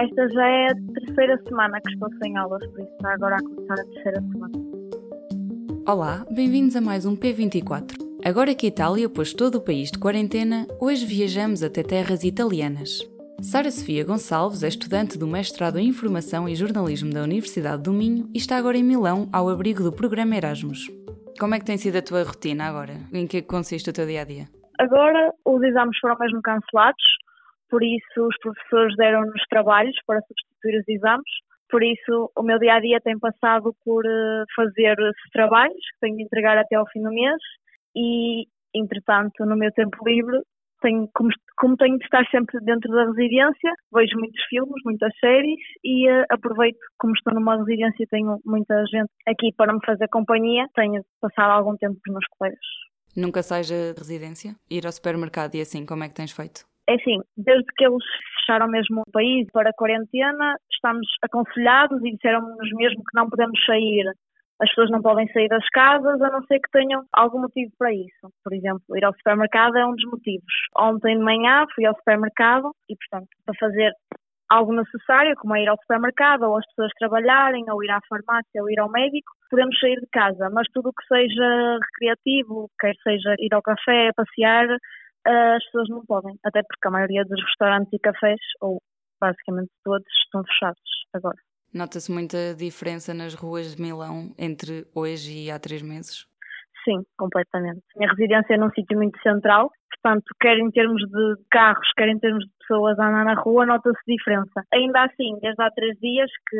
Esta já é a terceira semana que estou sem aulas, por isso está agora a começar a terceira semana. Olá, bem-vindos a mais um P24. Agora que a Itália pôs todo o país de quarentena, hoje viajamos até terras italianas. Sara Sofia Gonçalves é estudante do mestrado em Informação e Jornalismo da Universidade do Minho e está agora em Milão, ao abrigo do programa Erasmus. Como é que tem sido a tua rotina agora? Em que consiste o teu dia a dia? Agora os exames foram mesmo cancelados, por isso os professores deram-nos trabalhos para substituir os exames. Por isso o meu dia a dia tem passado por eh, fazer esses trabalhos que tenho de entregar até ao fim do mês e, entretanto, no meu tempo livre tenho, como, como, tenho de estar sempre dentro da residência, vejo muitos filmes, muitas séries e uh, aproveito, como estou numa residência e tenho muita gente aqui para me fazer companhia, tenho passado algum tempo com os meus colegas. Nunca sais da residência? Ir ao supermercado e assim, como é que tens feito? É assim, desde que eles fecharam mesmo o país para a quarentena, estamos aconselhados e disseram-nos mesmo que não podemos sair as pessoas não podem sair das casas a não ser que tenham algum motivo para isso. Por exemplo, ir ao supermercado é um dos motivos. Ontem de manhã fui ao supermercado e, portanto, para fazer algo necessário, como é ir ao supermercado, ou as pessoas trabalharem, ou ir à farmácia, ou ir ao médico, podemos sair de casa. Mas tudo o que seja recreativo, quer seja ir ao café, passear, as pessoas não podem. Até porque a maioria dos restaurantes e cafés, ou basicamente todos, estão fechados agora. Nota-se muita diferença nas ruas de Milão entre hoje e há três meses? Sim, completamente. A minha residência é num sítio muito central, portanto, quer em termos de carros, quer em termos de pessoas a andar na rua, nota-se diferença. Ainda assim, desde há três dias que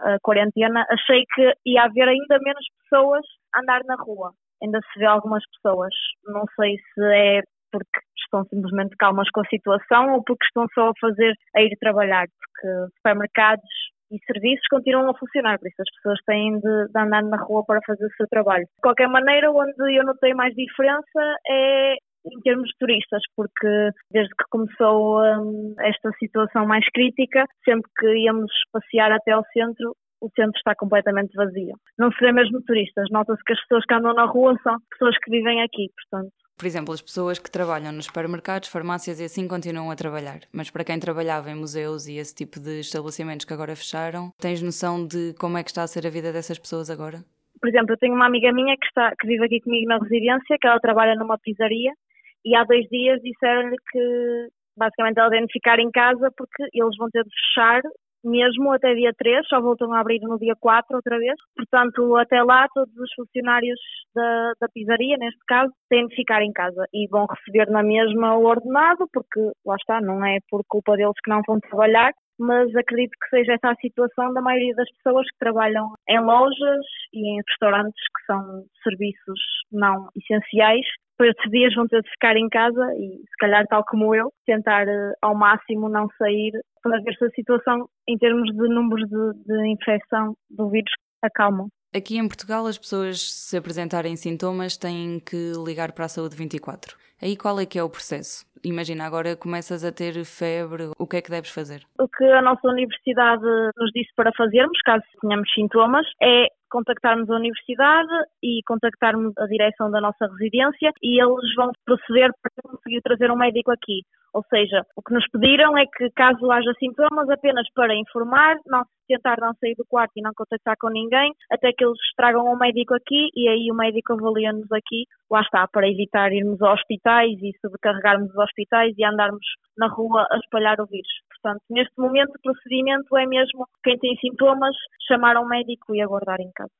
a quarentena, achei que ia haver ainda menos pessoas a andar na rua. Ainda se vê algumas pessoas. Não sei se é porque estão simplesmente calmas com a situação ou porque estão só a fazer a ir trabalhar, porque supermercados e serviços continuam a funcionar, por isso as pessoas têm de, de, andar na rua para fazer o seu trabalho. De qualquer maneira, onde eu notei mais diferença é em termos de turistas, porque desde que começou um, esta situação mais crítica, sempre que íamos passear até ao centro, o centro está completamente vazio. Não se vê mesmo turistas, nota-se que as pessoas que andam na rua são pessoas que vivem aqui, portanto por exemplo, as pessoas que trabalham nos supermercados, farmácias e assim continuam a trabalhar. Mas para quem trabalhava em museus e esse tipo de estabelecimentos que agora fecharam, tens noção de como é que está a ser a vida dessas pessoas agora? Por exemplo, eu tenho uma amiga minha que, está, que vive aqui comigo na residência, que ela trabalha numa pizzaria e há dois dias disseram-lhe que basicamente ela deve ficar em casa porque eles vão ter de fechar mesmo até dia 3, só voltam a abrir no dia 4 outra vez. Portanto, até lá, todos os funcionários da, da pizzaria, neste caso, têm de ficar em casa e vão receber na mesma o ordenado, porque lá está, não é por culpa deles que não vão trabalhar, mas acredito que seja essa a situação da maioria das pessoas que trabalham em lojas e em restaurantes que são serviços não essenciais por esses dias vão ter de ficar em casa e, se calhar, tal como eu, tentar uh, ao máximo não sair para ver se a situação, em termos de números de, de infecção do vírus, acalma. Aqui em Portugal, as pessoas, se apresentarem sintomas, têm que ligar para a saúde 24. Aí qual é que é o processo? Imagina, agora começas a ter febre, o que é que deves fazer? O que a nossa universidade nos disse para fazermos, caso tenhamos sintomas, é contactarmos a universidade e contactarmos a direção da nossa residência e eles vão proceder para conseguir trazer um médico aqui. Ou seja, o que nos pediram é que, caso haja sintomas, apenas para informar, não tentar não sair do quarto e não contactar com ninguém, até que eles tragam um médico aqui e aí o médico avalia-nos aqui, lá está, para evitar irmos a hospitais e sobrecarregarmos os hospitais e andarmos na rua a espalhar o vírus. Portanto, neste momento o procedimento é mesmo quem tem sintomas chamar um médico e aguardar em casa.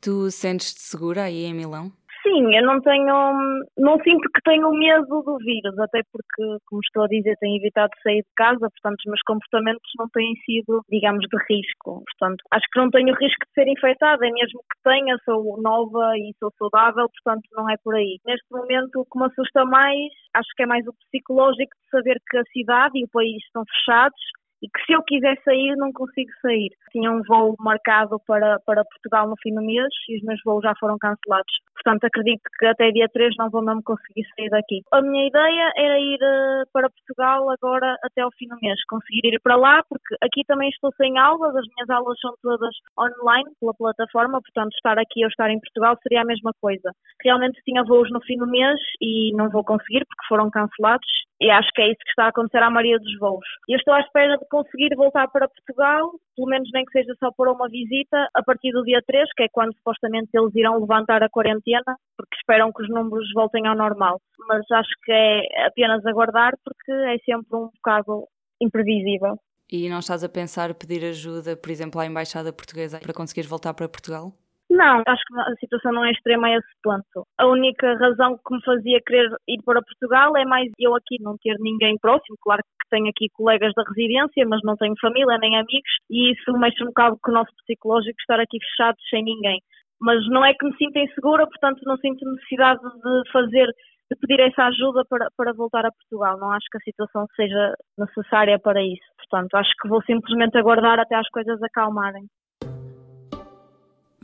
Tu sentes-te segura aí em Milão? Sim, eu não tenho, não sinto que tenho medo do vírus, até porque, como estou a dizer, tenho evitado sair de casa, portanto os meus comportamentos não têm sido, digamos, de risco. Portanto, acho que não tenho risco de ser infectada, e mesmo que tenha, sou nova e sou saudável, portanto não é por aí. Neste momento, o que me assusta mais, acho que é mais o psicológico de saber que a cidade e o país estão fechados e que se eu quiser sair não consigo sair. Tinha um voo marcado para, para Portugal no fim do mês e os meus voos já foram cancelados. Portanto, acredito que até dia 3 não vou mesmo conseguir sair daqui. A minha ideia era ir uh, para Portugal agora até ao fim do mês, conseguir ir para lá, porque aqui também estou sem aulas, as minhas aulas são todas online pela plataforma, portanto, estar aqui ou estar em Portugal seria a mesma coisa. Realmente tinha voos no fim do mês e não vou conseguir porque foram cancelados E acho que é isso que está a acontecer à maioria dos voos. Eu estou à espera de conseguir voltar para Portugal, pelo menos nem que seja só por uma visita, a partir do dia 3, que é quando supostamente eles irão levantar a quarentena, porque esperam que os números voltem ao normal. Mas acho que é apenas aguardar, porque é sempre um bocado imprevisível. E não estás a pensar pedir ajuda, por exemplo, à Embaixada Portuguesa para conseguires voltar para Portugal? Não, acho que a situação não é extrema a esse ponto. A única razão que me fazia querer ir para Portugal é mais eu aqui não ter ninguém próximo. Claro que tenho aqui colegas da residência, mas não tenho família nem amigos e isso mexe um bocado com o nosso psicológico estar aqui fechados sem ninguém. Mas não é que me sinta insegura, portanto não sinto necessidade de fazer de pedir essa ajuda para, para voltar a Portugal. Não acho que a situação seja necessária para isso. Portanto, acho que vou simplesmente aguardar até as coisas acalmarem.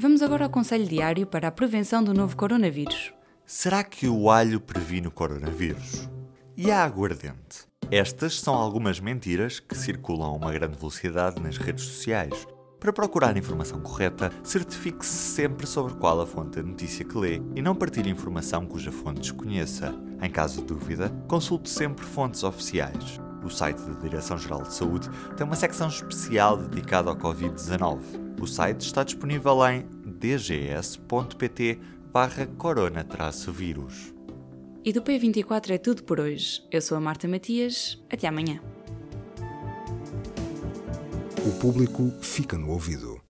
Vamos agora ao conselho diário para a prevenção do novo coronavírus. Será que o alho previne o coronavírus? E a aguardente? Estas são algumas mentiras que circulam a uma grande velocidade nas redes sociais. Para procurar a informação correta, certifique-se sempre sobre qual a fonte da notícia que lê e não partilhe informação cuja fonte desconheça. Em caso de dúvida, consulte sempre fontes oficiais. O site da Direção-Geral de Saúde tem uma secção especial dedicada ao Covid-19. O site está disponível em dgs.pt barra corona-vírus. E do P24 é tudo por hoje. Eu sou a Marta Matias. Até amanhã. O público fica no ouvido.